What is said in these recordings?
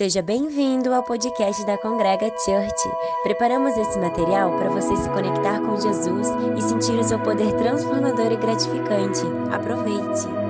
Seja bem-vindo ao podcast da Congrega Church. Preparamos esse material para você se conectar com Jesus e sentir o seu poder transformador e gratificante. Aproveite!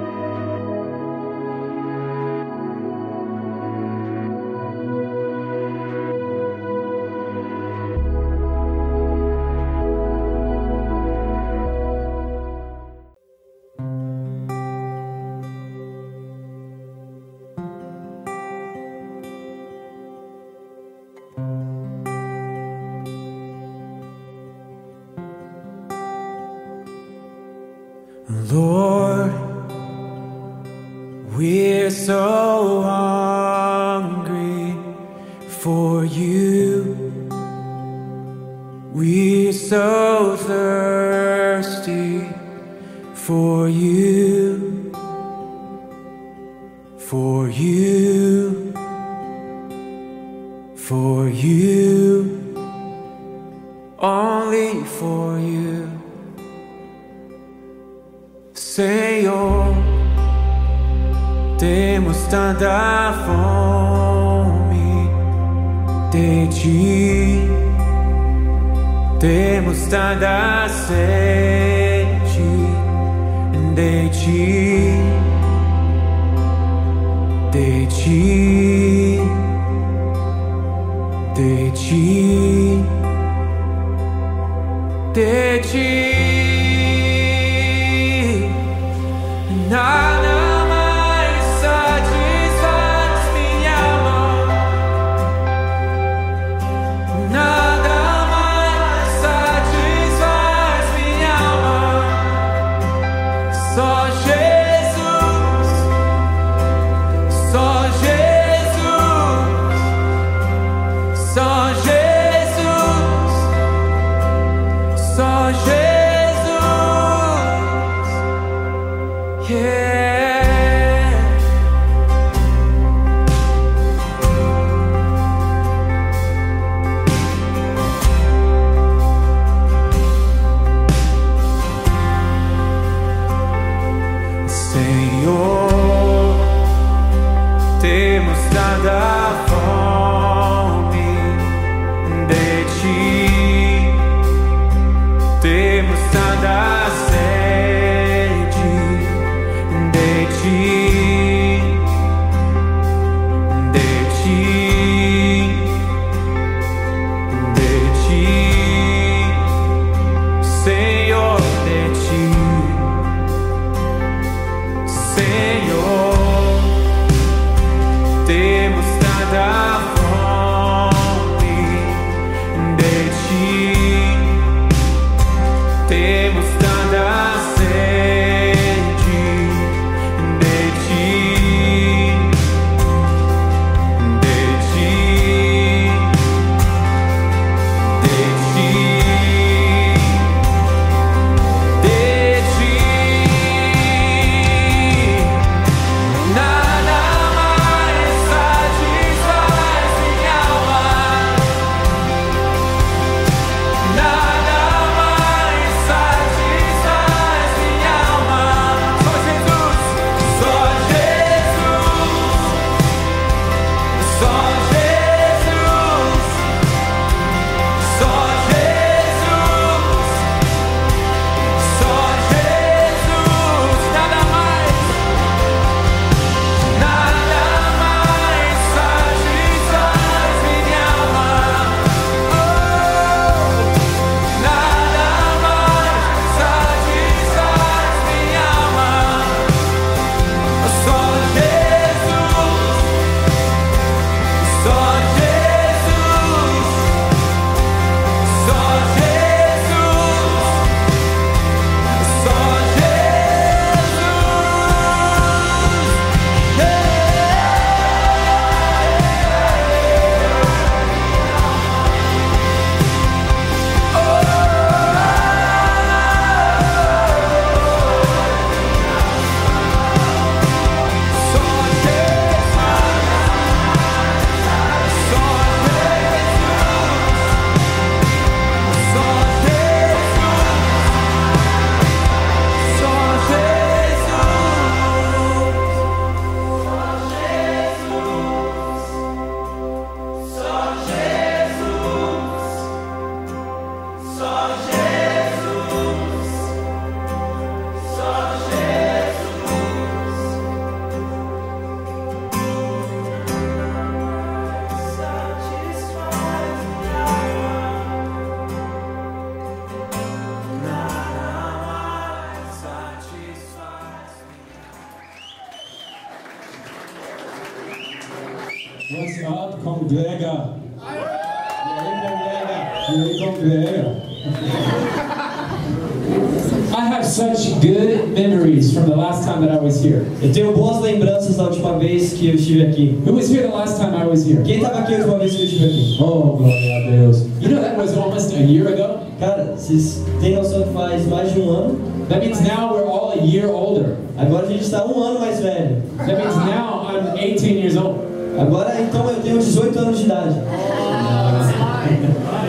The last time that I was here. Eu tenho boas lembranças da última vez que eu estive aqui. Who was here the last time I was here? Quem estava aqui a última vez que eu estive aqui? Oh, glória a Deus. You know that was almost a year ago? Cara, vocês têm noção que faz mais de um ano? That means now we're all a year older. Agora a gente está um ano mais velho. That means now I'm 18 years old. Agora, então, eu tenho 18 anos de idade.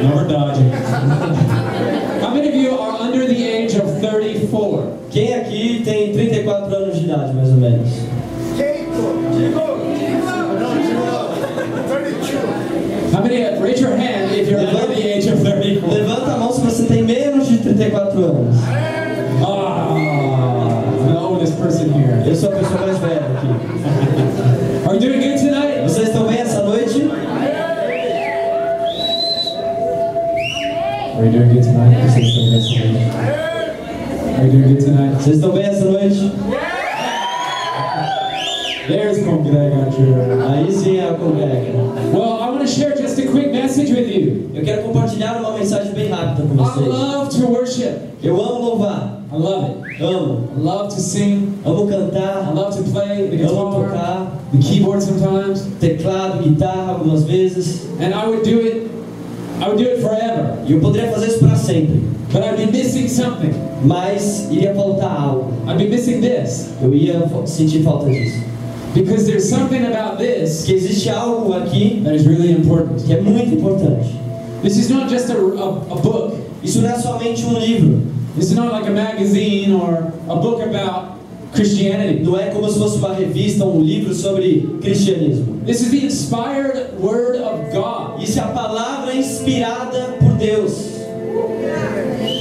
Now we're 4 anos de idade, mais ou menos. How many, raise your hand if you're under the age of 34. Levanta a mão se você tem menos de 34 anos. Ah, I'm the oldest person here. Eu sou a pessoa mais velha aqui. Are you doing good tonight? Vocês estão bem essa noite? Are you doing good tonight? Vocês estão bem essa noite? Are you doing good tonight? Vocês estão bem noite? There's congrega. Aí sim é a congrega. Well, I want to share just a quick message with you. Eu quero compartilhar uma mensagem bem rápida com I vocês. love to worship. Eu amo louvar, I love it. amo, I love to sing. amo I cantar, love to play the amo guitar, tocar, the keyboard sometimes, teclado, guitarra algumas vezes. and I would do it. I would do it forever. E eu poderia fazer isso para sempre, But I'd be missing something. mas iria faltar algo. I'd be missing this Eu ia sentir falta disso. because there's something about this Que existe algo aqui that is really important. que é muito importante. This is not just a, a, a book. Isso não é somente um livro, This is not like a magazine or a book about Christianity. não é como se fosse uma revista, um livro sobre cristianismo. This is the inspired Word of God. Isso é a palavra inspirada por Deus.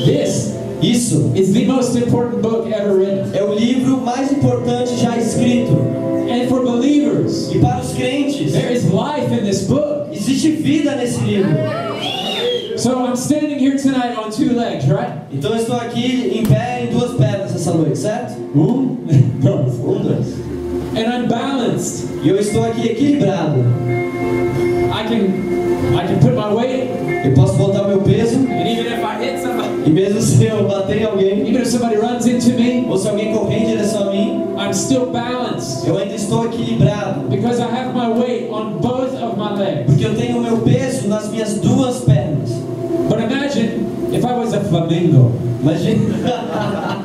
This Isso is the most important book ever written. é o livro mais importante já escrito. And for believers, E para os crentes, there is life in this book. existe vida nesse livro. So I'm standing here tonight on two legs, right? Então estou aqui em pé em duas pernas essa noite, certo? Um, dois. Um, dois. And I'm balanced. E eu estou aqui equilibrado. I can, I can put my weight, Eu posso botar meu peso and even if I hit somebody, e mesmo se eu bater em alguém even if somebody runs into me, ou se alguém correr em direção a mim, I'm still balanced eu ainda estou equilibrado. because I have my weight on both of my legs. Porque eu tenho meu peso nas minhas duas pernas. But imagine if I was a flamingo. Imagina,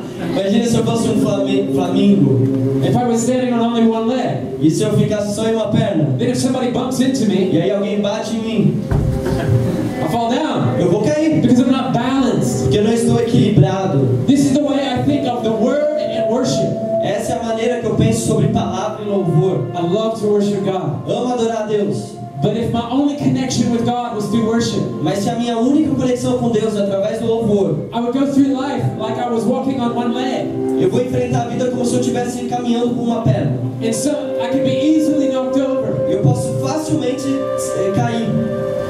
imagina se eu fosse um flamingo If I was standing on only one leg. e se eu ficasse só em uma perna. Then if somebody bumps into me, E aí alguém bate em mim, I fall down eu vou cair. because I'm not balanced. Porque eu não estou equilibrado. This is the way I think of the word and worship. Essa é a maneira que eu penso sobre palavra e louvor. I love to worship God. Amo adorar a Deus. But if my only connection with God was through worship, Mas se a minha única conexão com Deus é através do louvor, I would go through life like I was walking on one leg. eu vou enfrentar a vida como se eu estivesse caminhando com uma perna. And so I could be easily knocked over Eu posso facilmente eh, cair.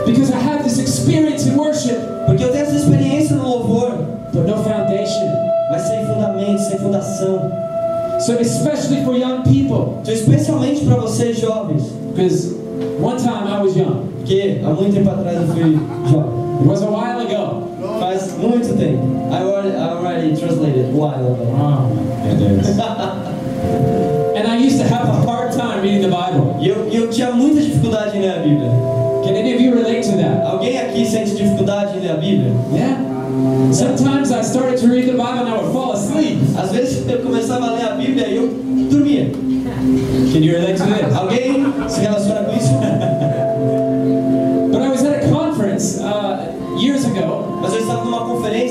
because I have this experience in worship, Porque eu tenho essa experiência no louvor, but no foundation. mas sem fundamento, sem fundação. So especially for young people, Então, especialmente para vocês jovens, because one time I was young. porque há muito tempo atrás eu fui jovem. It was a while ago. Faz muito tempo. I already, I already translated a while ago. Wow. And I used to have a hard time reading the Bible. E eu, eu tinha muita dificuldade em ler a Bíblia. Can any of you relate to that? Alguém aqui sente dificuldade em ler a Bíblia? Yeah. Sometimes I started to read the Bible and I would fall asleep. Às vezes eu começava a ler a Bíblia e eu dormia. Can you relate to this? Alguém se relaciona com isso?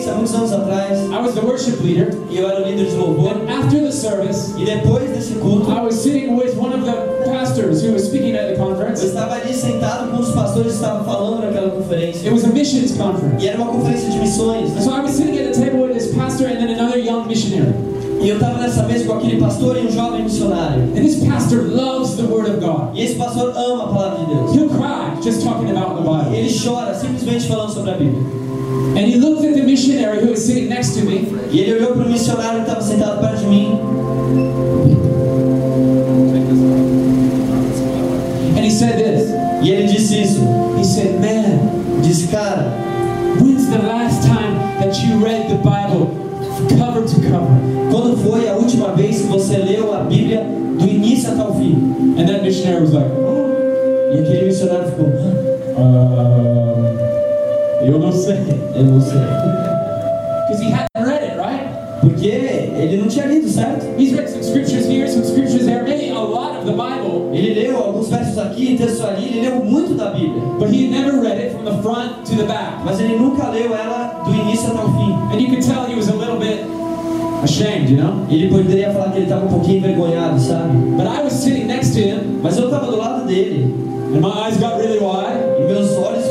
Há muitos anos atrás I was the worship leader. e eu era o líder de louvor. And after the service, E depois desse culto, I was sitting with one of the pastors who was speaking at the eu conference. estava ali sentado com um dos pastores que estavam falando naquela conferência. It was a missions conference. E era uma conferência de missões. So I was sitting at a table with this pastor and then another young missionary. E eu estava nessa mesa com aquele pastor e um jovem missionário. And this pastor loves the Word of God. E esse pastor ama a palavra de Deus. He'll cry just talking about the Bible. Ele chora simplesmente falando sobre a Bíblia. And he looked at the missionary who was sitting next to me E ele olhou para o missionário que estava sentado perto de mim. and he said this. E ele disse isso. He said, Man, Disse, cara, when's the last time that you read the Bible cover to cover? quando foi a última vez que você leu a Bíblia do início até o fim? And that missionary was like, oh. E aquele missionário ficou, "Hã? uh, eu não sei. eu não sei. Because he hadn't read it, right? Porque ele não tinha lido, certo? He's read some scriptures here, some scriptures there, maybe a lot of the Bible, Ele leu alguns versos aqui, textos ali, ele leu muito da Bíblia. but he had never read it from the front to the back. Mas ele nunca leu ela do início até o fim. And you could tell he was a little bit ashamed, you know? Ele poderia falar que ele estava um pouquinho envergonhado, sabe? But I was sitting next to him, Mas eu estava do lado dele and my eyes got really wide, e meus olhos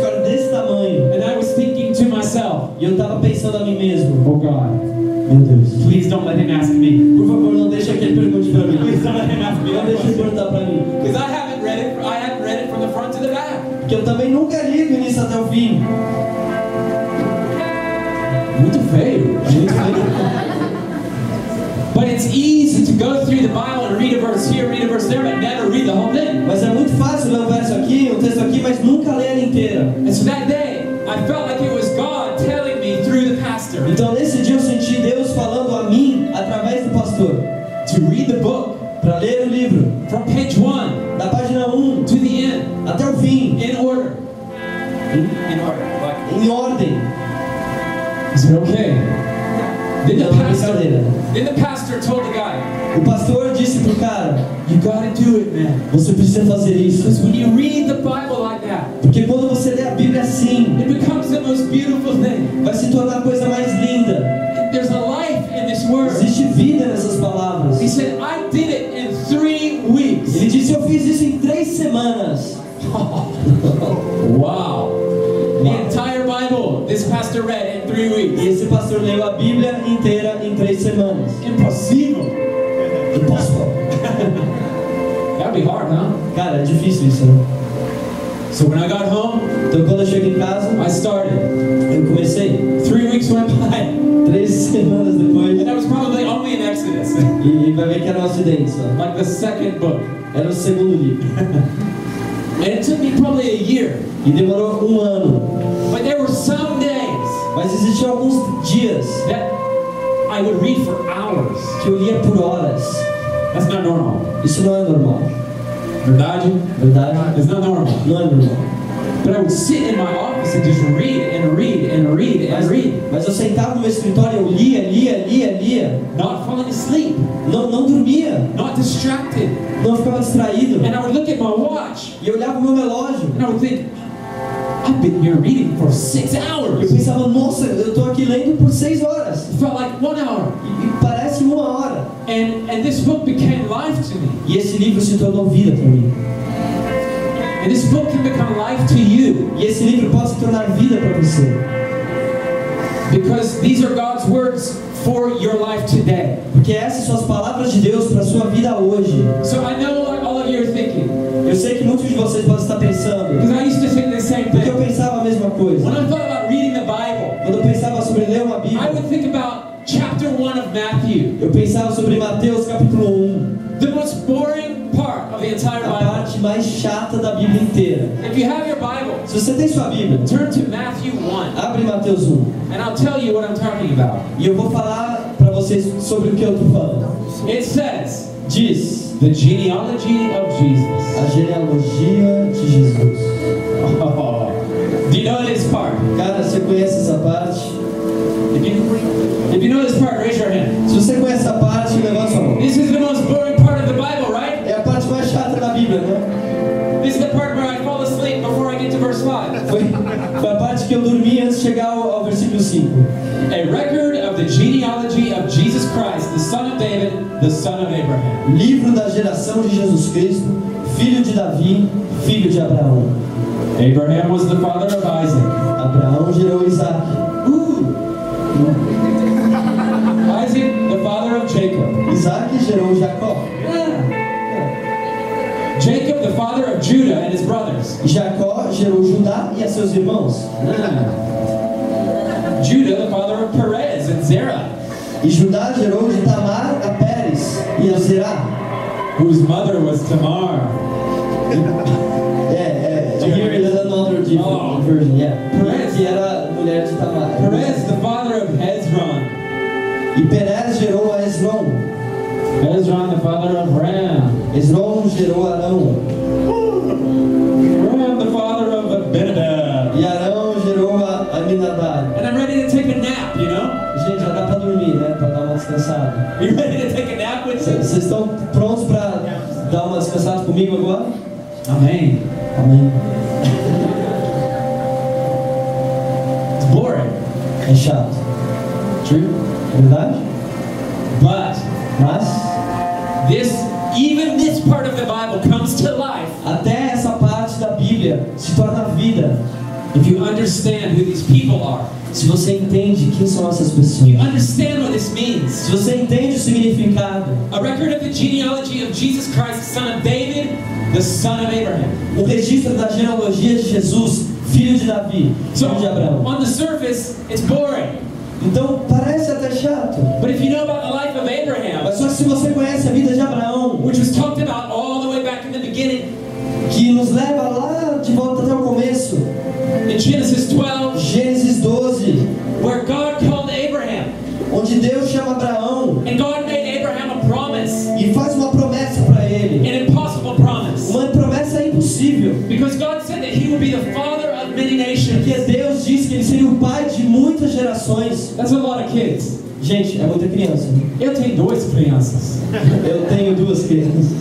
mesmo: Oh God, Meu Deus, please don't let him ask me. por favor, não deixa que ele pergunte para mim. Please don't let him ask me Não deixa ele perguntar para mim. Because I haven't read it, I haven't read it from the front to the back. Porque eu também nunca li do início até o fim. Muito feio. Muito bem. But it's easy to go through the Bible and read a verse here, read a verse there, but never read the whole thing. Mas é muito fácil ler um verso aqui, um texto aqui, mas nunca ler inteira. And so that day, I felt like it was God Então nesse dia eu senti Deus falando a mim através do pastor to read the book para ler o livro from page one da página 1 to the end até o fim in order. In order. Like, em ordem. I said, okay. Then the pastor, then the pastor told the guy, O pastor disse pro cara: you gotta do it, man. Você precisa fazer isso. Because when you beautiful thing. vai se tornar a coisa mais linda. There's a life in this word. Existe vida nessas palavras. He said, I did it in three weeks. Ele disse: Eu fiz isso em três semanas. Wow. The entire Bible, this pastor read in three E weeks. esse pastor leu a Bíblia inteira em três semanas. Impossible. Impossible. That'd be hard, huh? Cara, é difícil isso, né? So when I got home, Então quando eu chego em casa, I started. eu comecei. Three weeks went by, Três semanas depois. and that was probably only in Exodus, E vai ver que era um acidente só. like the second book. Era o segundo livro. And it took me probably a year. E demorou um ano. But there were some days Mas existiam alguns dias that I would read for hours. que eu lia por horas. That's not normal. Isso não é normal. Verdade? Verdade? It's not normal. Não é normal. But I would sit in my office and just read and read and read and Mas, read, mas eu sentava no meu escritório, eu lia, lia, lia, lia. not falling asleep, Não, não dormia. not distracted. Não ficava distraído. And I would look at my watch E eu olhava o meu relógio. and I would think, I've been here reading for six Eu hours. pensava, nossa, eu tô aqui lendo por seis horas. It felt like one hour. E, e parece uma hora. And and this book became life to me. E esse livro se tornou vida para mim. And this book can become life to you E esse livro pode se tornar vida para você. because these are God's words for your life today. Porque essas são as palavras de Deus para sua vida hoje. So I know like all of you are thinking, Eu sei que muitos de vocês podem estar pensando, because I used to think the same porque eu thing. pensava a mesma coisa. When I thought about reading the Bible, Quando eu pensava sobre ler uma I Bíblia, would think about chapter 1 of Matthew, eu pensava sobre Mateus capítulo 1, the most boring mais chata da Bíblia inteira. If you have your Bible, Se você tem sua Bíblia, turn to Matthew 1, abre Mateus 1 and I'll tell you what I'm talking about. e eu vou falar para vocês sobre o que eu estou falando. It says, Diz the genealogy of Jesus. a genealogia de Jesus. Oh, do you know this part? Cara, você conhece essa parte? If you, if you know this part, raise your hand. Se você conhece essa parte, levanta sua mão. This is the most boring part of the Bible, right? É a parte mais chata da Bíblia, né? This is the part where I fall asleep before I get to verse 5. Foi, foi a parte que eu dormi antes de chegar ao, ao versículo 5. A record of the genealogy of Jesus Christ, the son of David, the son of Abraham. Livro da geração de Jesus Cristo, filho de Davi, filho de Abraão. Abraham was the father of Isaac. Abraão gerou Isaac. Isaac, the father of Jacob. Isaac gerou Jacó. Jacob, the father of Judah and his brothers. Jacó gerou Judá e a seus irmãos. Judah, the father of Perez and Zerah, E Judá gerou de Tamar a Pérez e a Zerá. whose mother was Tamar. Que Oh. virgem, yeah. Perez. Que era mulher de Tamar. Perez, the father of Hezron. E Perez gerou a Esron. Hezron, the father of Ram. Esron gerou Arão. Ram, the father of Abinadab. E Arão gerou Aminadab. And I'm ready to take a nap, you know? Gente, já dá pra dormir, né? Pra dar uma descansada. Are you ready to take a nap with me? Vocês estão prontos pra dar uma descansada comigo agora? Amen. Amém. You pessoas. understand what this means. Se você entende o significado. A record of the genealogy of Jesus Christ, son of David, the son of Abraham. O registro da genealogia de Jesus, filho de Davi, So, filho de Abraão. on the surface, it's boring. Então, parece até chato. But if you know about the life of Abraham, Mas só se você conhece a vida de Abraão, which was talked about Abraão Abraham a promise, e faz uma promessa para ele. Uma promessa impossível. Because God said that he would be the father of many nations. Porque Deus disse que ele seria o pai de muitas gerações. That's a lot of kids. Gente, é muita criança. Eu tenho duas crianças. Eu tenho duas crianças.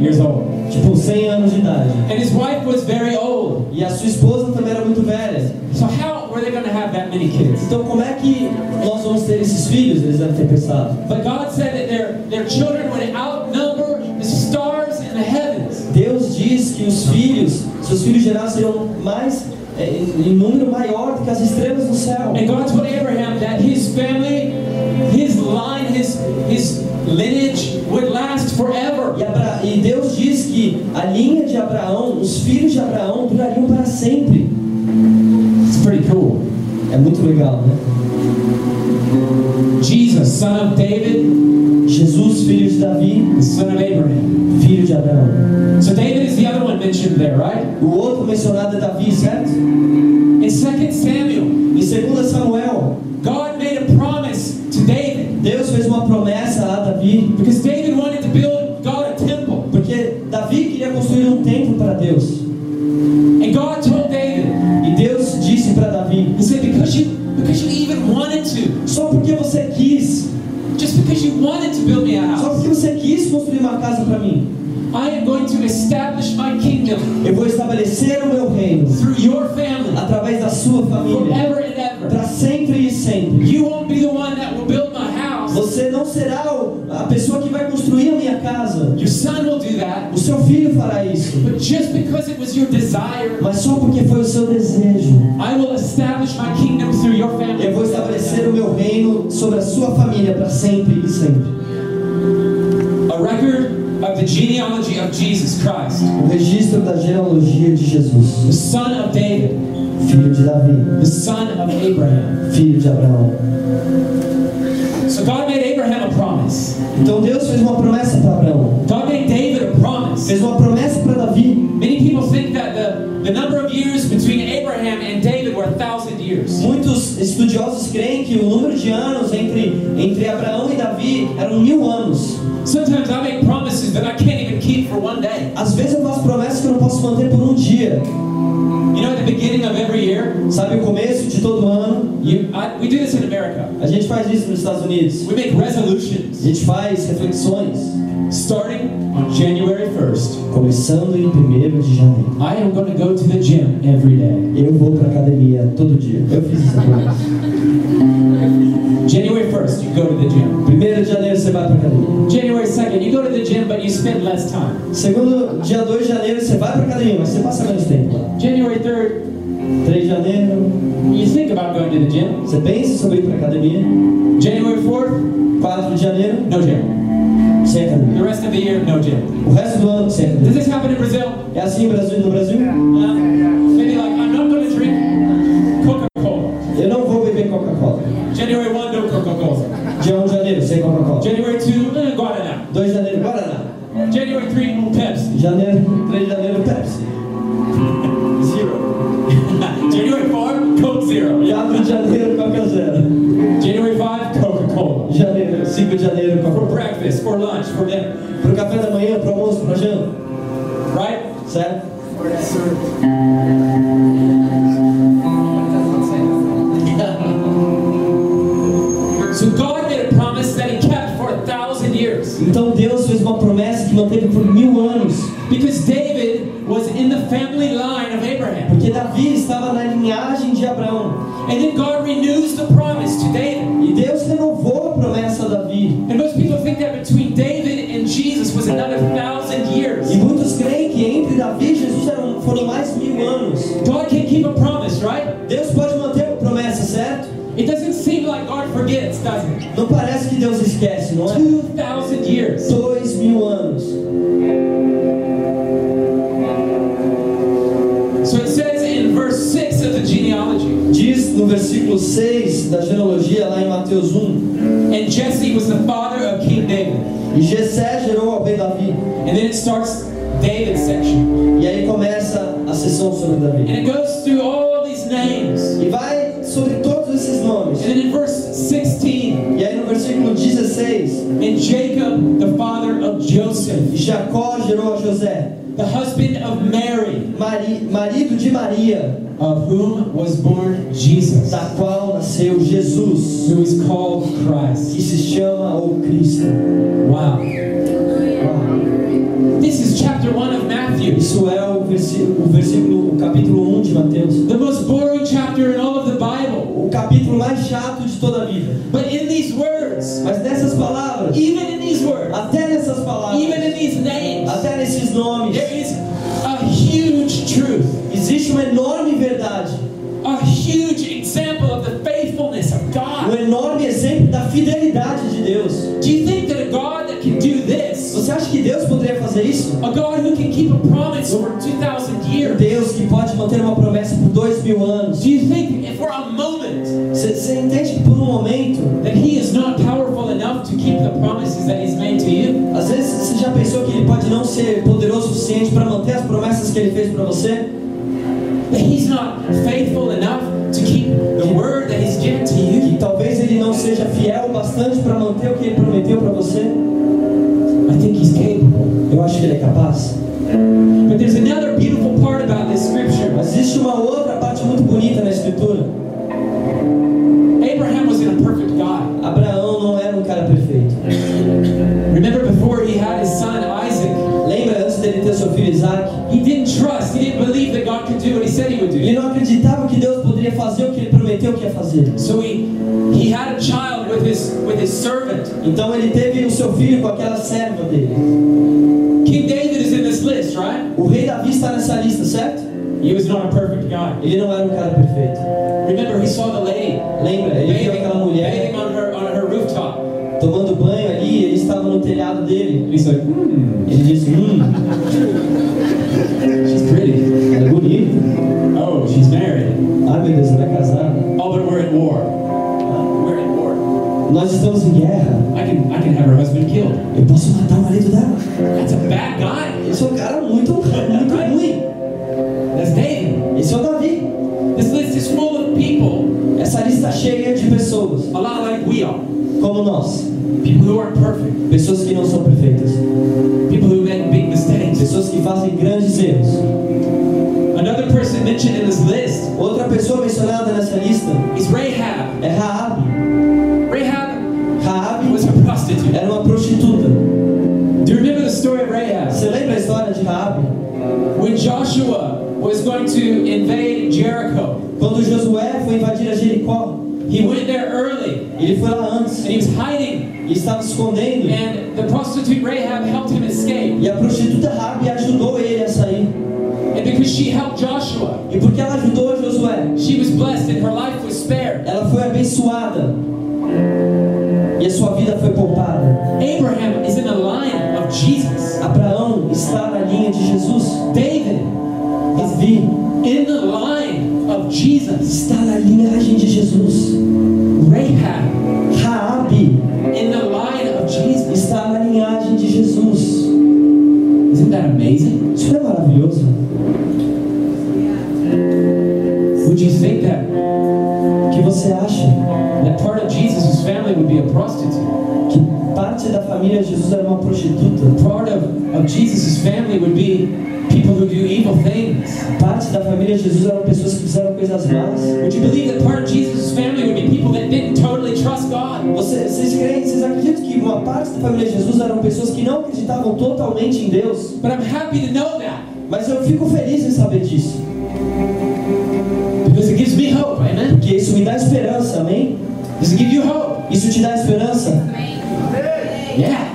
Years old. tipo 100 anos de idade. And his wife was very old. E a sua esposa também era muito velha. So how were they going to have that many kids? Então como é que nós vamos ter esses filhos? Eles devem ter pensado. But God said that their, their children would outnumber the stars in the heavens. Deus diz que os filhos, seus filhos gerados seriam mais é, em em número maior do que as estrelas do céu. And God told Abraham that his family, his line, his, his lineage would last forever. E, e Deus diz que a linha de Abraão, os filhos de Abraão durariam para sempre. It's pretty cool. É muito legal, né? Jesus, son of David, Jesus, filho de Davi, son of Abraham. filho de Abraão. So David is the other one mentioned there, right? O outro mencionado é Davi, certo? In 2 Samuel, Em 2 Samuel, construir uma casa para mim, I am going to establish my kingdom eu vou estabelecer o meu reino through your family através da sua família, forever and ever. para sempre e sempre. You won't be the one that will build my house. Você não será a pessoa que vai construir a minha casa. Your son will do that. O seu filho fará isso. But just because it was your desire, Mas só porque foi o seu desejo. I will establish my kingdom through your family. Eu vou estabelecer o meu reino sobre a sua família para sempre e sempre. A record of the genealogy of Jesus Christ, O registro da genealogia de Jesus. the son of David, filho de Davi, the son of Abraham. filho de Abraão. So God made Abraham a promise. Então Deus fez uma promessa para Abraão. God made David a promise. Fez uma promessa para Davi. Many people think that the, the number of years between Abraham and David Muitos estudiosos creem que o número de anos entre, entre Abraão e Davi eram mil anos. Sometimes I make promises that I can't for one day. Às vezes eu faço promessas que eu não posso manter por um dia. You know, at the beginning of every year, Sabe o começo de todo ano? you, I, we do this in America. A gente faz isso nos Estados Unidos. We make resolutions A gente faz reflexões. starting on January 1st. Começando em 1 de janeiro. I am going to go to the gym every day. Eu vou pra academia todo dia. Eu fiz essa promessa. January 1st, you go to the gym. 1 de janeiro você vai pra academia. January 2nd, you go to the gym, but you spend less time. Segundo dia 2 de janeiro você vai pra academia, mas você passa menos tempo. January 3rd, 3 de janeiro you think about going to the gym. você pensa sobre ir pra academia. January 4th, 4 de janeiro no gym. sem academia. The rest of the year, no gym. O resto do ano sem Does this happen in Brazil? É assim no Brasil, no Brasil? Uh, Coca-Cola. Dia 1 de janeiro, sem Coca-Cola. January 2, eh, Guaraná. 2 de janeiro, Guaraná. January 3, Pepsi. Janeiro, 3 de janeiro, Pepsi. Zero. January 4, Coke Zero. 4 de janeiro, Coca Zero. January 5, Coca-Cola. Janeiro, 5 de janeiro, For Coca-Cola. breakfast, for lunch, for dinner. Pro café da manhã, pro almoço, pra janta. Right? Certo? So versículo 6 da genealogia, lá em Mateus 1. and Jesse was the father of King David. E Jessé gerou ao rei Davi. And then it starts David's section. E aí começa a sessão sobre Davi. And it goes through all these names. E vai sobre todos esses nomes. And then in verse 16, E aí no versículo 16, and Jacob, the father of Joseph, Jacó gerou a José, the husband of Mary, mari, marido de Maria, of whom was born Jesus, da qual nasceu Jesus, who is called Christ. que se chama o Cristo. Wow. Uau. This is chapter 1 of Matthew. Isso é o versículo, o versículo, o capítulo 1 de Mateus. The most boring chapter in all of the Bible. O capítulo mais chato de toda a Bíblia. But in these words, Mas nessas palavras, even in these words, até nessas palavras, even in these names, até nesses nomes, there is a huge truth, existe uma enorme verdade, a huge example of the faithfulness of um God. enorme exemplo da fidelidade de Deus. Do you think that a God that can do this, Você acha que Deus poderia fazer isso? a God who can keep a promise for 2,000 years, Deus que pode manter uma promessa por dois mil anos. do you think if for a moment Você, você entende que por um momento, that He is not powerful enough to keep the promises that He's made to you? às vezes você já pensou que Ele pode não ser poderoso o suficiente para manter as promessas que Ele fez para você? Então ele teve o seu filho com aquela escondendo. And the prostitute Rahab helped parte da família de Jesus eram pessoas que não acreditavam totalmente em Deus? But I'm happy to know that Mas eu fico feliz em saber disso, because it gives me hope, amen? porque isso me dá esperança, amém? Does it give you hope? Isso te dá esperança? Yeah.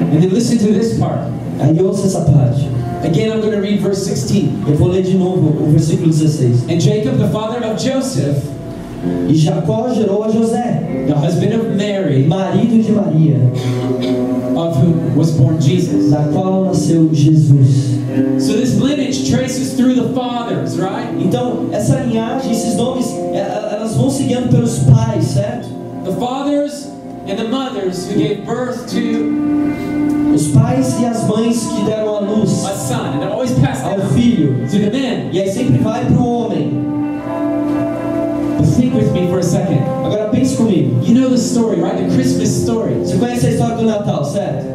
And then listen to this part. Aí ouça essa parte. Again, I'm going to read verse 16. Eu vou ler de novo o versículo 16. And Jacob, the father of Joseph, E Jacó gerou a José, the husband of Mary, marido de Maria, of whom was born Jesus. da qual nasceu Jesus. So this lineage traces through the fathers, right? Então, essa linhagem, esses nomes, é, elas vão seguindo pelos pais, certo? The fathers and the mothers who gave birth to Os pais e as mães que deram a luz a son, ao filho. to the men. E aí sempre vai para o homem. Think with me for a second. Agora pense comigo. You know the story, right? The Christmas story. Você conhece a história do Natal, certo?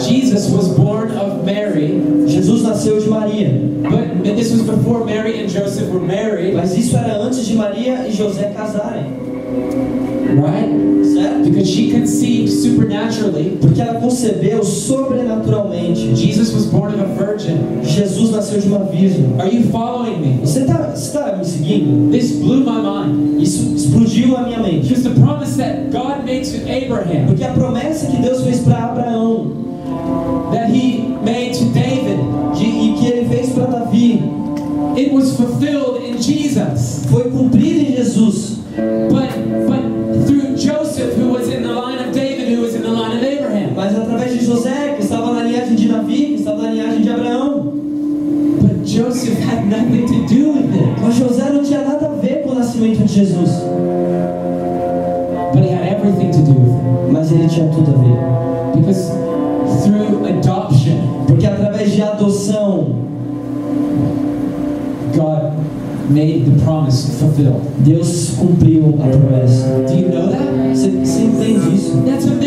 Jesus was born of Mary, Jesus nasceu de Maria. but this was before Mary and Joseph were married, Mas isso era antes de Maria e José casarem, right? certo? Because she conceived supernaturally. Porque ela concebeu sobrenaturalmente. Jesus was born of a virgin. Jesus nasceu de uma virgem. Are you following me? Você está tá me seguindo? This blew my mind. Isso explodiu a minha mente. Because the promise that God made to Abraham, Porque a promessa que Deus fez para Abraão that he made to David, de, e que ele fez para Davi it was fulfilled in Jesus. foi cumprida em Jesus. But but promise fulfilled. Deus cumpriu a promessa. Do you know that? Você, você entende isso? That's amazing.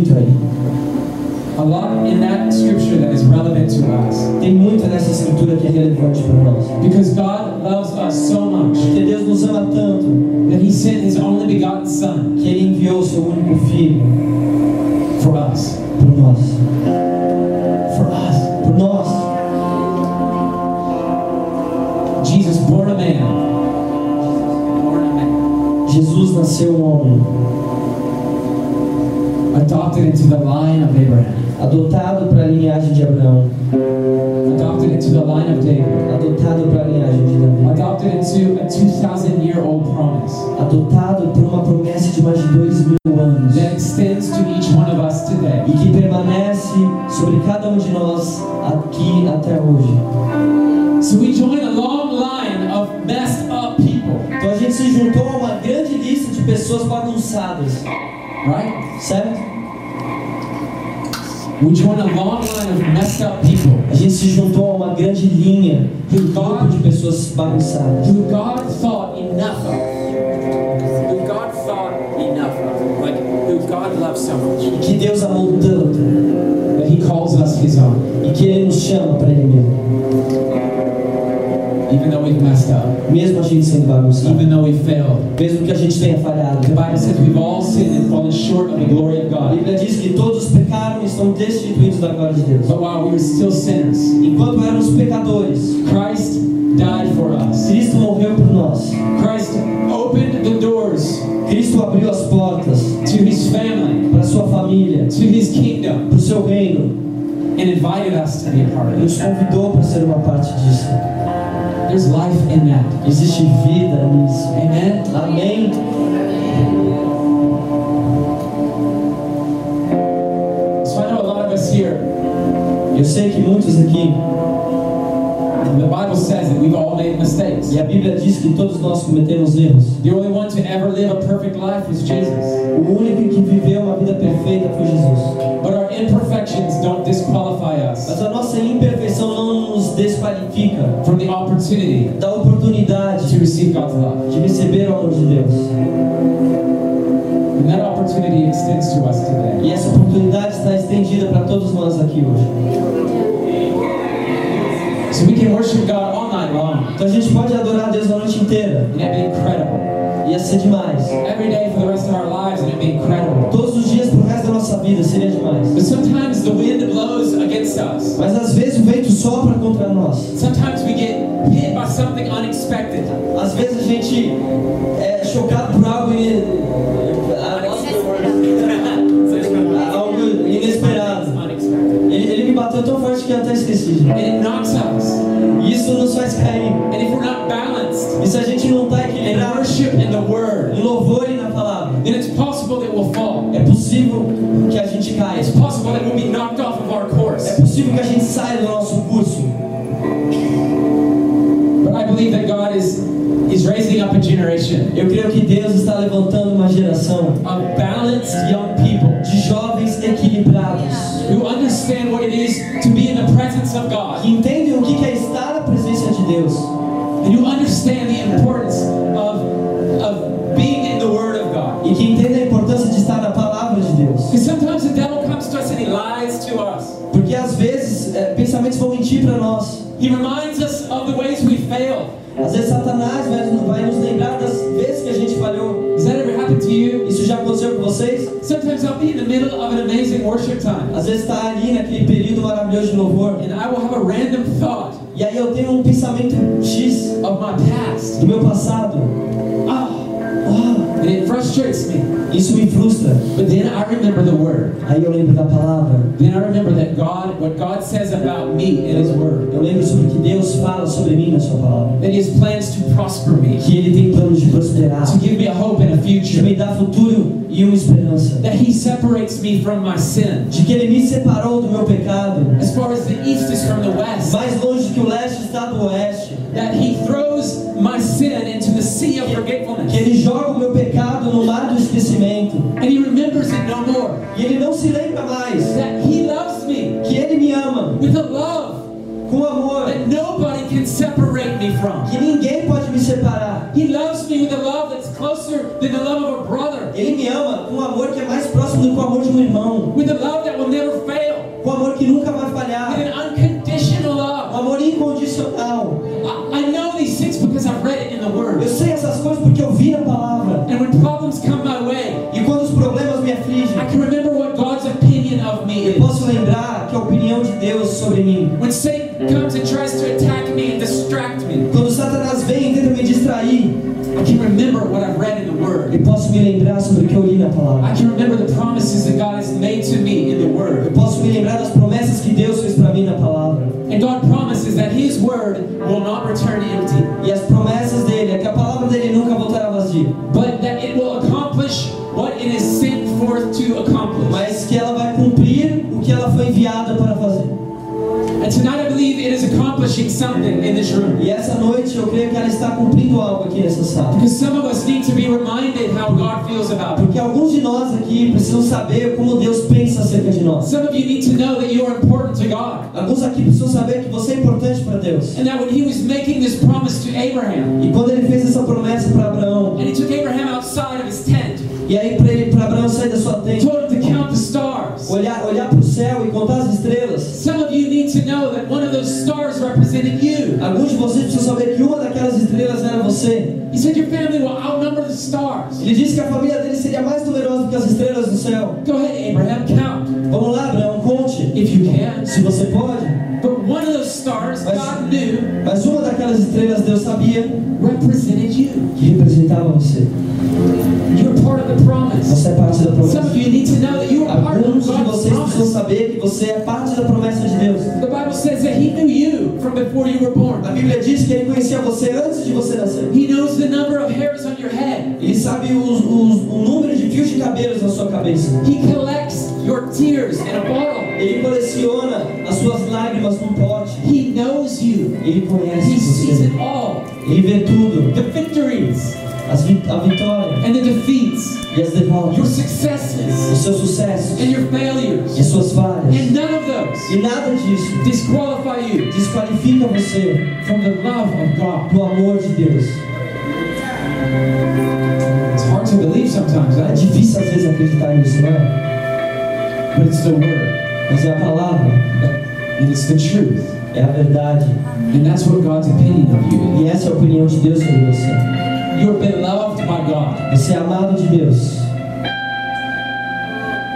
Muito aí. A lot in that scripture that is relevant to us. Tem muito nessa escritura que é relevante para nós. Because God loves us so much Porque Deus nos ama tanto that he sent his only begotten Son que ele enviou o seu único filho for us. por nós. For us. Por nós. Jesus born a man. Born a man. Jesus nasceu um homem, Adopted into the line of Abraham. adotado para a linhagem de Abraão, Adopted into the line of David. adotado para a linhagem de Davi, Adopted into a 2,000 year old promise adotado por uma promessa de mais de dois mil anos that extends to each one of us today. e que permanece sobre cada um de nós aqui até hoje. So we join a long line of messed up people, Então a gente se juntou a uma grande lista de pessoas bagunçadas, right? certo? We join a long line of messed up people A gente se juntou a uma grande linha, um grupo de pessoas bagunçadas. who God thought enough of. Who God thought enough of. Like, who God loves so much. E que Deus amou tanto That He calls us His own. e que Ele nos chama para Ele mesmo. Even though we've messed up. Mesmo a gente sendo bagunçado, Even though we failed. mesmo que a gente tenha falhado. The Bible says we've all sinned and fallen short of the glory of A God. Bíblia diz que todos pecaram e estão destituídos da glória de Deus. But while we were still sinners, Enquanto éramos pecadores, Christ died for us. Cristo morreu por nós. Christ opened the doors Cristo abriu as portas to His family, para sua família, to His kingdom, para o seu reino, and invited us to be a part of nos it. convidou para ser uma parte disso. There's life in that. Existe vida nisso. Amen. Amém? So I know a lot of us here, Eu sei que muitos aqui, the Bible says that we've all made mistakes. e a Bíblia diz que todos nós cometemos erros. The only one to ever live a perfect life is Jesus. O único que viveu uma vida perfeita foi Jesus. But our imperfections don't disqualify Mas us a nossa imperfeição não nos desqualifica from the opportunity da oportunidade to receive God's love. de receber o amor de Deus. And that opportunity extends to us today. E essa oportunidade está estendida para todos nós aqui hoje. So we can worship God all night long. Então a gente pode adorar a Deus a noite inteira. And it'd be incredible. Ia ser demais. Every day for the rest of our lives, and it'd be incredible. Todos os dias pro resto da nossa vida seria demais. But sometimes the wind blows against us. Mas às vezes o vento sopra contra nós. Sometimes we get hit by something unexpected. Às vezes a gente é chocado por algo, in- algo inesperado. Unexpected. Ele, ele me bateu tão forte que eu até esqueci. It knocks. E isso nos faz cair. And if we're not balanced E se a gente não está equilibrado worship and the word, em louvor e na palavra, then it's possible that we'll fall. é possível que a gente caia. It's possible that we'll be knocked off of our É course. possível que a gente saia do nosso curso. But I believe that God is is raising up a generation Eu creio que Deus está levantando uma geração of balanced young people de jovens Satanás vai, vai nos lembrar das vezes que a gente falhou. Has that ever happened to you? Isso já aconteceu com vocês? Sometimes I'll be in the middle of an amazing worship time Às vezes está ali naquele período maravilhoso de louvor and I will have a random thought e aí eu tenho um pensamento X of my past. do meu passado. Isso. But then I remember the Word. Aí eu lembro da palavra. Then I remember that God, what God says about me in His Word, Eu lembro sobre o que Deus fala sobre mim na sua palavra. that He has plans to prosper me, Que Ele tem planos de prosperar, to give me a hope and a de future, me dar futuro e uma esperança. that He separates me from my sin. De que Ele me separou do meu pecado, As far as the east is from the west, mais longe que o leste está do oeste. that He throws my sin into the sea of forgetfulness, joga o meu pecado no mar do esquecimento. and He remembers it no more. E Ele não se lembra mais That He loves me que Ele me ama with a love com amor that nobody can separate me from. que ninguém pode me separar. He loves me with a love that's closer than the love of a brother, Ele me ama com um amor que é mais próximo do que o amor de um irmão. with a love that will never fail, Com amor que nunca vai E quando os problemas me afligem, I can remember what God's opinion of me eu posso lembrar que a opinião de Deus sobre mim. When Satan comes and tries to attack me and distract me, Quando Satanás vem e tenta me distrair, I eu posso me lembrar sobre o que eu li na I palavra. can remember the promises that God has made to me in the Word. Accomplishing something in this room. E essa noite eu creio que ela está cumprindo algo aqui nessa sala. Because some of us need to be reminded how God feels about. Porque alguns de nós aqui precisam saber como Deus pensa acerca de nós. Some of you need to know that you are important to God. Alguns aqui precisam saber que você é importante para Deus. And that when He was making this promise to Abraham, E quando céu. Go ahead, Abraham, count Vamos lá, Abraão, conte. if you can. Se você pode. But one of those stars, Mas- God knew, Mas uma daquelas estrelas Deus sabia represented you. que representava você. You're part of the promise. Você é parte da Some promessa. of you need to know that you are part of Alguns de God's vocês precisam saber que você é parte da promessa de Deus. The Bible says that He knew you from before you were born. A Bíblia diz que Ele conhecia você antes de você nascer. He knows the number of hairs on your head. Ele sabe os, os- cabelos na sua cabeça. He collects your tears in a bottle. Ele coleciona as suas lágrimas num pote. He knows you. Ele conhece He sees você. it all. Ele vê tudo. The victories As vi- a vitória and the defeats, e as your derrotas. successes Os seus sucessos and your e failures. as suas falhas. And none of those E nada disso disqualify you desqualifica você from the love of God. do amor de Deus. To believe sometimes, É difícil às vezes acreditar nisso, não é? But it's the word Mas é a palavra, and it's the truth. é a verdade. And that's what God's opinion of you E essa é a opinião de Deus sobre você. You're beloved by God. Você é amado de Deus.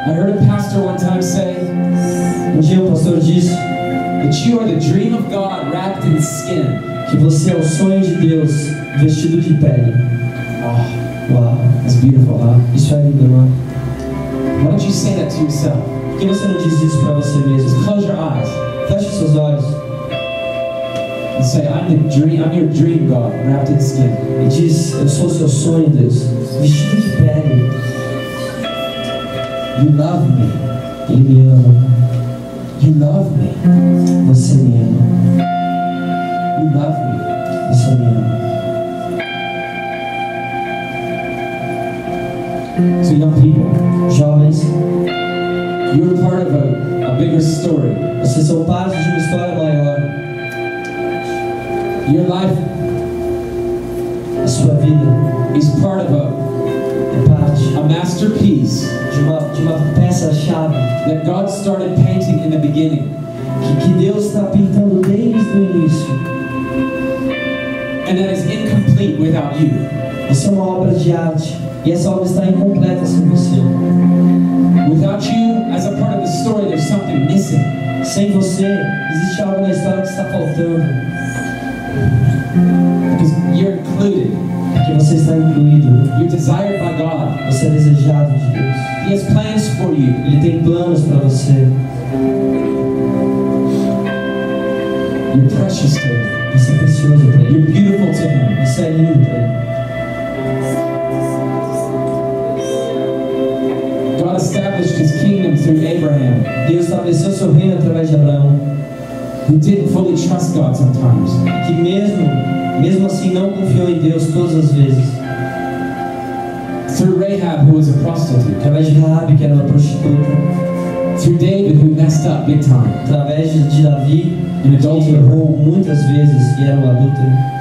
I heard a pastor one time say Um dia o pastor disse that you are the dream of God wrapped in skin. que você é o sonho de Deus vestido de pele. Oh, Uau, that's beautiful, huh? isso é lindo, não é? Why don't you say that to yourself? Por que você não diz isso para você Just mesmo? close your eyes Feche seus olhos and say, I'm the dream, I'm your dream God wrapped in skin. e diz: Eu sou seu sonho, Deus, vestido de pele. You love me. Ele me ama, You love me. você me ama, You love me. você me ama. So young people, Jovens, you're part of a, a bigger story. vocês são parte de uma história maior. Your life A sua vida is part of a, parte a masterpiece de uma, de uma peça-chave that God started painting in the beginning. que, que Deus está pintando desde o início. And that is incomplete without you. Isso é uma obra de arte e essa obra está incompleta sem você. Without you as a part of the story, there's something missing. Sem você, existe algo na história que está faltando, Because you're included. porque você está incluído, You're desired by God. você é desejado de Deus. He has plans for you. Ele tem planos para você. You're precious to Him. Você é precioso para You're Ele. beautiful to Him. Você é lindo para Ele. Through Abraham, Deus estabeleceu seu reino através de Abraão, who didn't fully trust God sometimes. que mesmo, mesmo assim não confiou em Deus todas as vezes. Through Rahab, who was a prostitute. Através de Rabi, que era uma prostituta. Through David, who messed up big time. Através de, Davi, que errou muitas vezes e era um adúltero.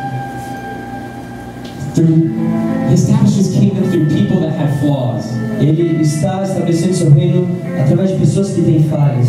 Through He established His kingdom through people that have flaws. Ele está estabelecendo seu reino através de pessoas que têm falhas.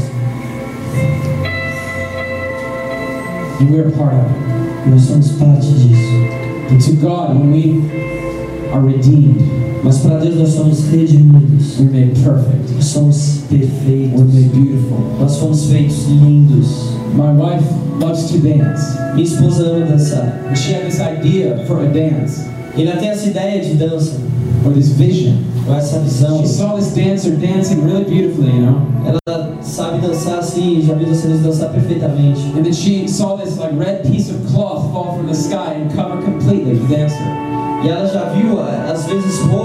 And we're part of it. Nós somos parte disso. But to God, when we are redeemed, Mas para Deus nós somos redimidos. we're made perfect. Nós somos perfeitos. We're made beautiful. Nós fomos feitos lindos. My wife loves to dance. Minha esposa ama dançar. And she had this idea for a dance, E ela tem essa ideia de dança, or this vision. ou essa visão. She saw this dancer dancing really beautifully, you know. Ela sabe dançar assim, já vi dançarinos dançar perfeitamente. And then she saw this like red piece of cloth fall from the sky and cover completely the dancer. E ela já viu, às vezes, do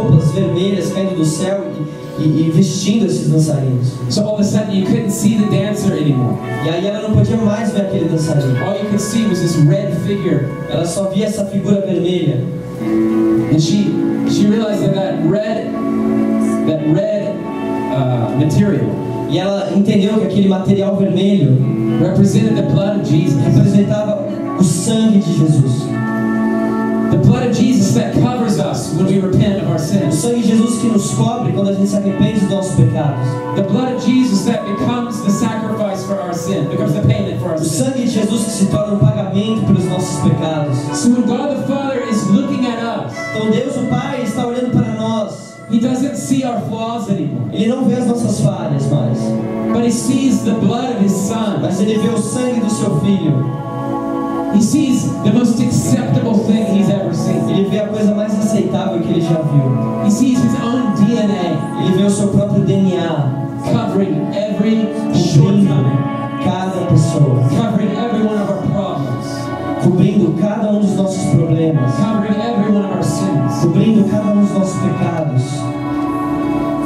céu e, e- vestindo esses dançarinos. So all of a sudden you couldn't see the dancer anymore. E aí ela não podia mais ver aquele dançarino. All you could see was this red figure. Ela só via essa figura vermelha. And she she realized that that red that red uh, material E ela entendeu que aquele material vermelho represented the blood of Jesus. representava o sangue de Jesus. The blood of Jesus that covers us when we repent of our O sins. sangue de Jesus que nos cobre quando a gente se arrepende dos nossos pecados. The blood of Jesus that becomes the sacrifice for our sin, becomes the payment for our O sin. sangue de Jesus que se torna um pagamento pelos nossos pecados. So when God the Father is looking at us, Então Deus o Pai está olhando para nós. He doesn't see our flaws anymore, Ele não vê as nossas falhas mais, but He sees the blood of His Son. mas ele vê o sangue do seu filho. He sees the most acceptable thing He's ever seen. Ele vê a coisa mais aceitável que ele já viu. He sees His own DNA Ele vê o seu próprio DNA covering every shortcoming, cada pessoa, covering every one of our problems, cobrindo cada um dos nossos problemas, covering every one of our sins. cobrindo cada um dos nossos pecados.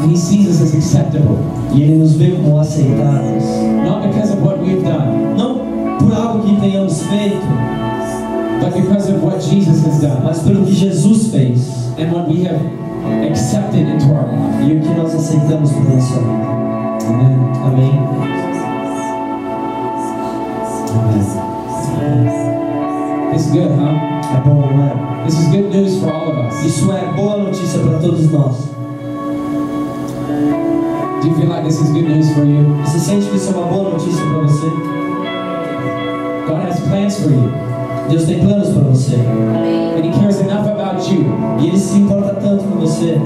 And He sees us as acceptable, E ele nos vê como aceitáveis. not because of what we've done, tenhamos feito, but because of what Jesus has done mas pelo que Jesus fez and what we have accepted into our life. e o que nós aceitamos para nossa vida. Amen. Amém. It's good, huh? É bom, não é? This is good news for all of us. Isso é boa notícia para todos nós. Do you feel like this is good news for you? Você sente que isso é uma boa notícia para você? God has plans for you, Deus tem planos para você. and He cares enough about you E Ele se importa tanto com você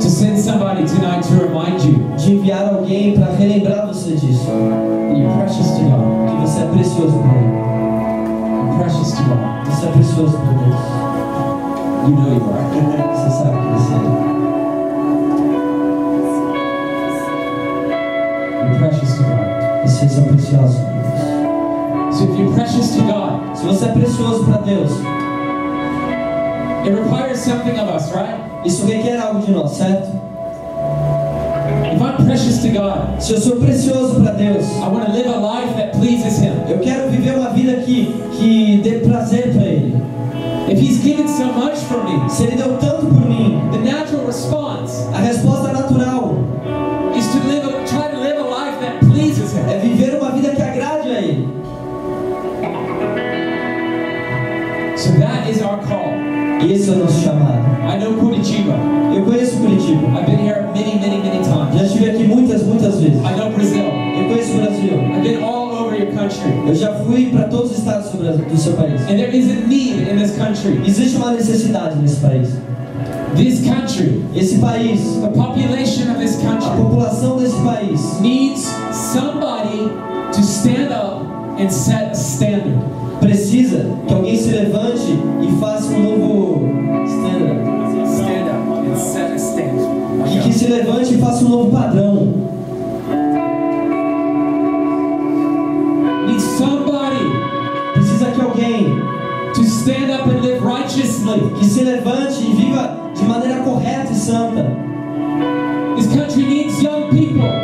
to send somebody tonight to remind you de enviar alguém para relembrar você disso. you're precious to God. Que você é precioso para Ele. You're precious to God. Você é precioso para Deus. You know you are. Você sabe que você é. You're precious to God. Vocês são preciosos para Deus. So if you're precious to God, Se você é precioso para Deus, it requires something of us, right? isso requer algo de nós, certo? If I'm precious to God, Se eu sou precioso para Deus, I want to live a life that pleases Him. eu quero viver uma vida que, que dê prazer para Ele. If He's given so much for me, Se Ele deu tanto por mim, the natural response a resposta I know Brazil. Eu conheço o Brasil. I've been all over your country. Eu já fui para todos os estados do seu país. And there is a need in this country. Existe uma necessidade nesse país. This country, Esse país, the population of this a country, população desse país, needs somebody to stand up and set a standard. precisa que alguém se levante e faça um novo standard. Stand up and set a standard. Que se levante e faça um novo padrão. Stand up and live righteously. que se levante e viva de maneira correta e santa. This country needs young people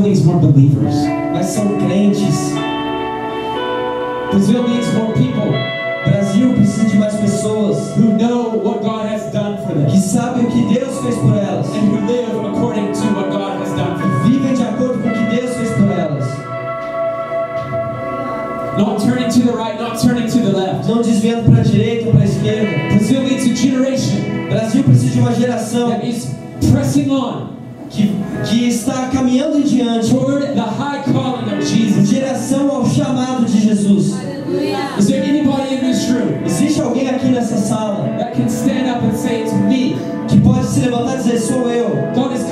Brazil needs more believers. mas são crentes. Brazil needs more people Brasil precisa de mais pessoas who know what God has done for them que sabem o que Deus fez por elas and who live according to what God has done for them. vivem de acordo com o que Deus fez por elas. Not turning to the right, not turning to the left. Não desviando para a direita ou para a esquerda. Brazil needs a generation Brasil precisa de uma geração that is pressing on que, está caminhando em diante toward the high calling of em Jesus. direção ao chamado de Jesus. Is there anybody in this room Existe alguém aqui nessa sala that can stand up and say it's me? que pode se levantar e dizer: Sou eu. God is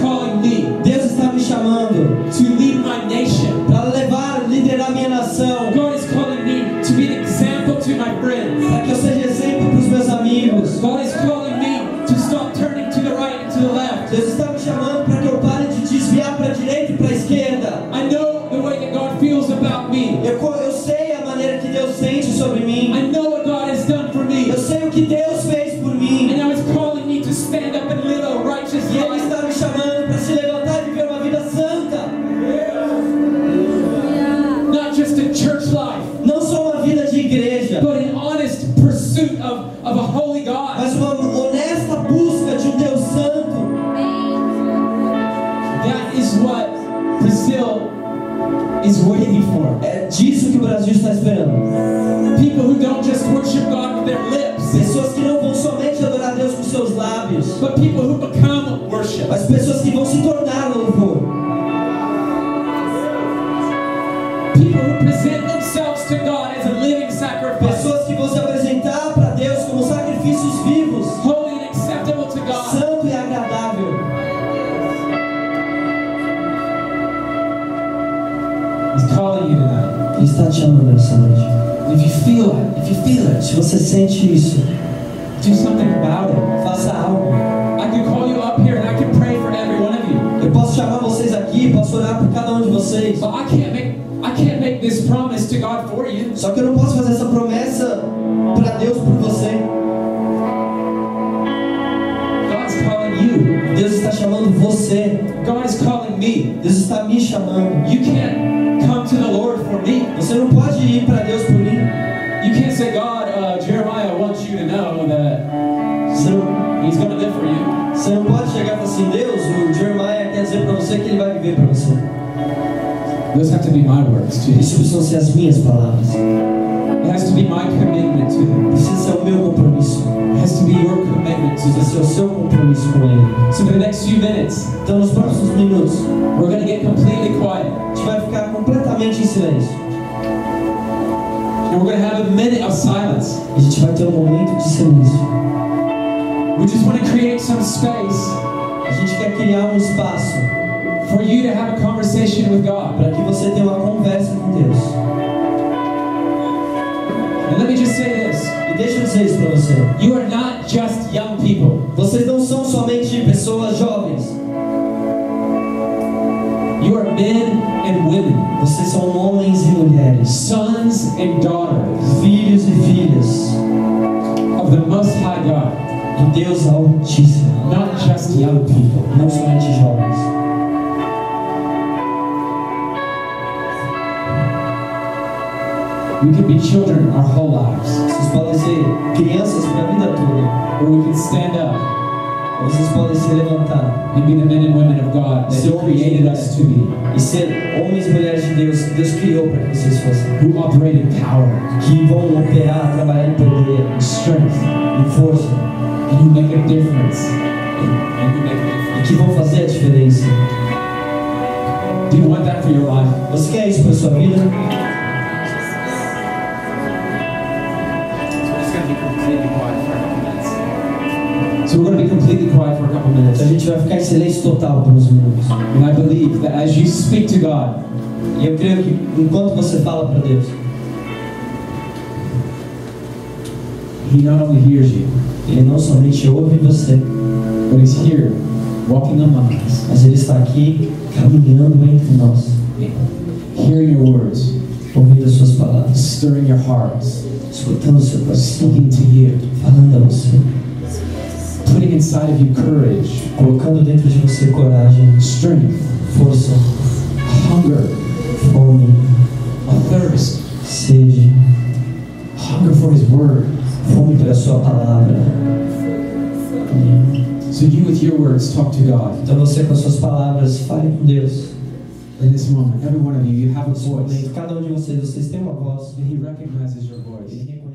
você que ele vai viver para você. Those have to be my words to Isso precisam ser as minhas palavras. It has to be my commitment to Him. Precisa ser o meu compromisso. It has to be your commitment to Precisa ser o seu compromisso com ele. So for the next few minutes, Então, nos próximos minutos, we're going to get completely quiet. a gente vai ficar completamente em silêncio. And we're going to have a minute of silence. A gente vai ter um momento de silêncio. We just want to create some space A gente quer criar um espaço for you to have a conversation with God. para que você tenha uma conversa com Deus. And let me just say this E deixa eu dizer isso para você. you are not just young people, Vocês não são somente pessoas jovens. you are men and women, Vocês são homens e mulheres, sons and daughters filhos e filhas of the Most High God, do Deus Altíssimo. not just young people. Não somente jovens. We can be children our whole lives, Vocês podem ser crianças para a vida toda. or we can stand up Ou vocês podem se levantar and be the men and women of God that He created us to be, e ser homens e mulheres de Deus que Deus criou para que vocês fossem. who operate in power Que vão operar, trabalhar em poder, and strength, em força. and who make a difference. And who make a difference. E que vão fazer a diferença. Do you want that for your life? Você quer isso para sua vida? So we're going to be completely quiet for a couple minutes. Então a gente vai ficar em silêncio total por uns minutos. And I believe that as you speak to God, E eu creio que enquanto você fala para Deus, He not only hears you, Ele não somente ouve você, but He's here, walking among us, mas Ele está aqui caminhando entre nós, hearing your words, ouvindo as suas palavras, stirring your hearts, escutando o seu coração, speaking to you, falando a você, putting inside of you courage, colocando dentro de você coragem, strength, força, hunger, fome, a thirst, sede, hunger for His word. fome pela sua palavra. So you, with your words, talk to God. Então você com suas palavras fale com Deus. In this moment, every one of you, you have a voice, cada um de vocês, vocês têm uma voz. and He recognizes your voice.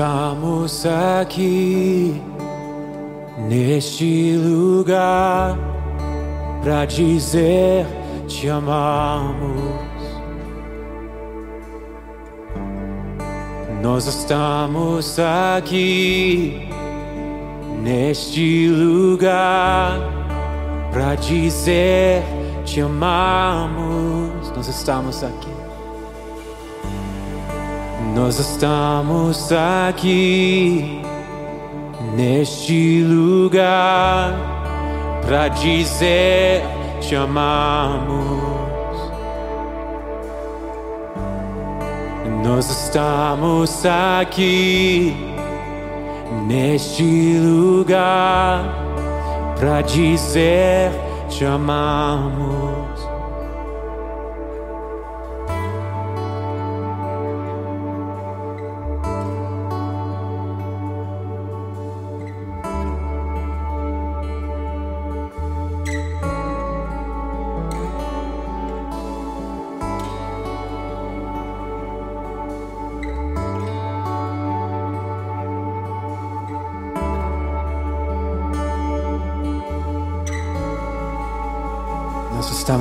Estamos aqui neste lugar para dizer te amamos. Nós estamos aqui neste lugar para dizer te amamos. Nós estamos aqui. Nós estamos aqui neste lugar para dizer te amamos. Nós estamos aqui neste lugar para dizer te amamos.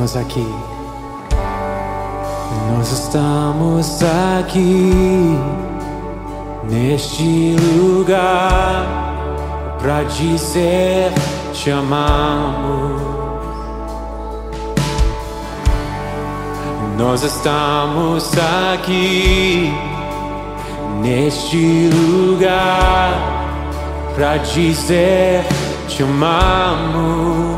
Estamos aqui. Nós estamos aqui neste lugar para dizer te amamos. Nós estamos aqui neste lugar para dizer te amamos.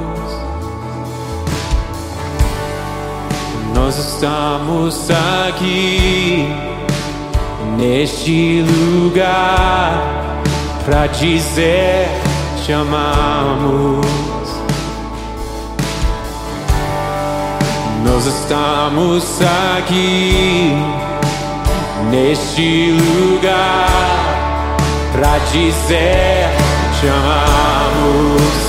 Nós estamos aqui neste lugar para dizer te amamos. Nós estamos aqui neste lugar para dizer te amamos.